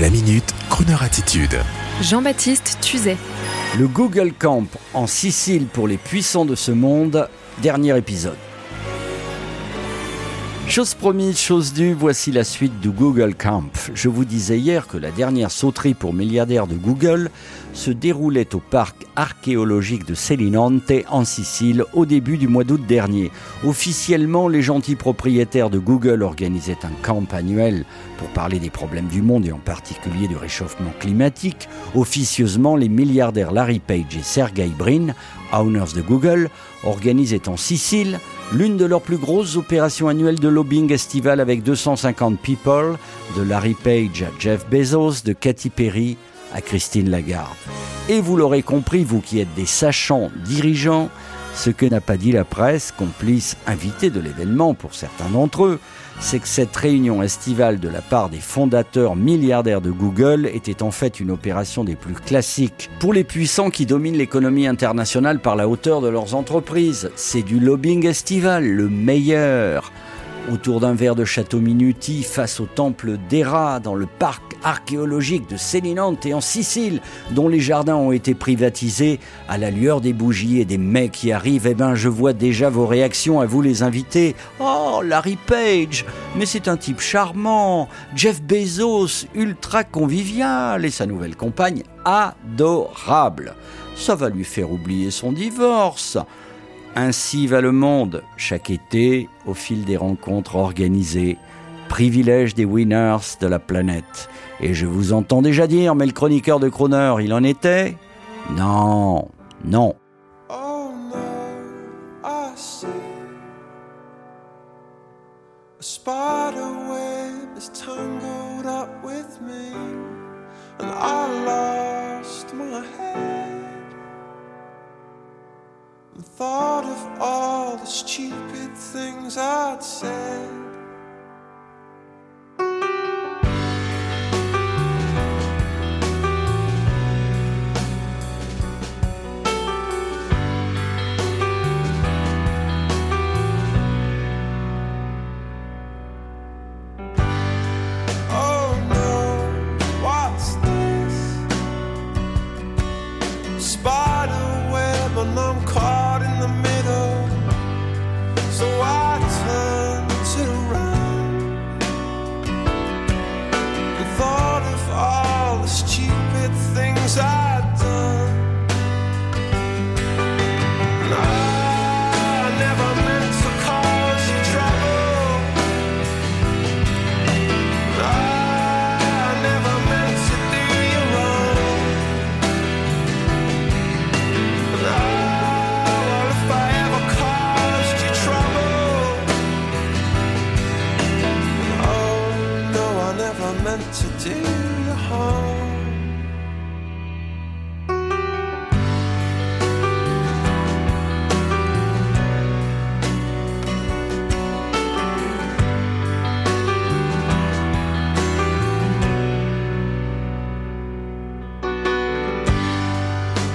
La minute, Kroneur attitude. Jean-Baptiste Tuzet. Le Google Camp en Sicile pour les puissants de ce monde, dernier épisode. Chose promise, chose due, voici la suite du Google Camp. Je vous disais hier que la dernière sauterie pour milliardaires de Google se déroulait au parc archéologique de Selinante en Sicile au début du mois d'août dernier. Officiellement, les gentils propriétaires de Google organisaient un camp annuel pour parler des problèmes du monde et en particulier du réchauffement climatique. Officieusement, les milliardaires Larry Page et Sergey Brin, owners de Google, organisaient en Sicile l'une de leurs plus grosses opérations annuelles de lobbying estival avec 250 people, de Larry Page à Jeff Bezos, de Katy Perry à Christine Lagarde. Et vous l'aurez compris, vous qui êtes des sachants dirigeants, ce que n'a pas dit la presse, complice invité de l'événement pour certains d'entre eux, c'est que cette réunion estivale de la part des fondateurs milliardaires de Google était en fait une opération des plus classiques pour les puissants qui dominent l'économie internationale par la hauteur de leurs entreprises. C'est du lobbying estival, le meilleur autour d'un verre de château Minuti face au temple d'Héra dans le parc archéologique de Sélinante et en Sicile, dont les jardins ont été privatisés à la lueur des bougies et des mecs qui arrivent, eh ben je vois déjà vos réactions à vous les invités. Oh, Larry Page, mais c'est un type charmant. Jeff Bezos, ultra convivial et sa nouvelle compagne adorable. Ça va lui faire oublier son divorce. Ainsi va le monde, chaque été, au fil des rencontres organisées, privilège des winners de la planète. Et je vous entends déjà dire, mais le chroniqueur de Croner, il en était? Non, non. Oh no, I see. A spider web is tangled up with me, and I lost my head. And thought of all the stupid things I'd said. down, I'm calling. To do you harm.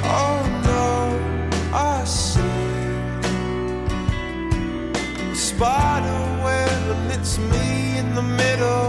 Oh no, I see spider web and it's me in the middle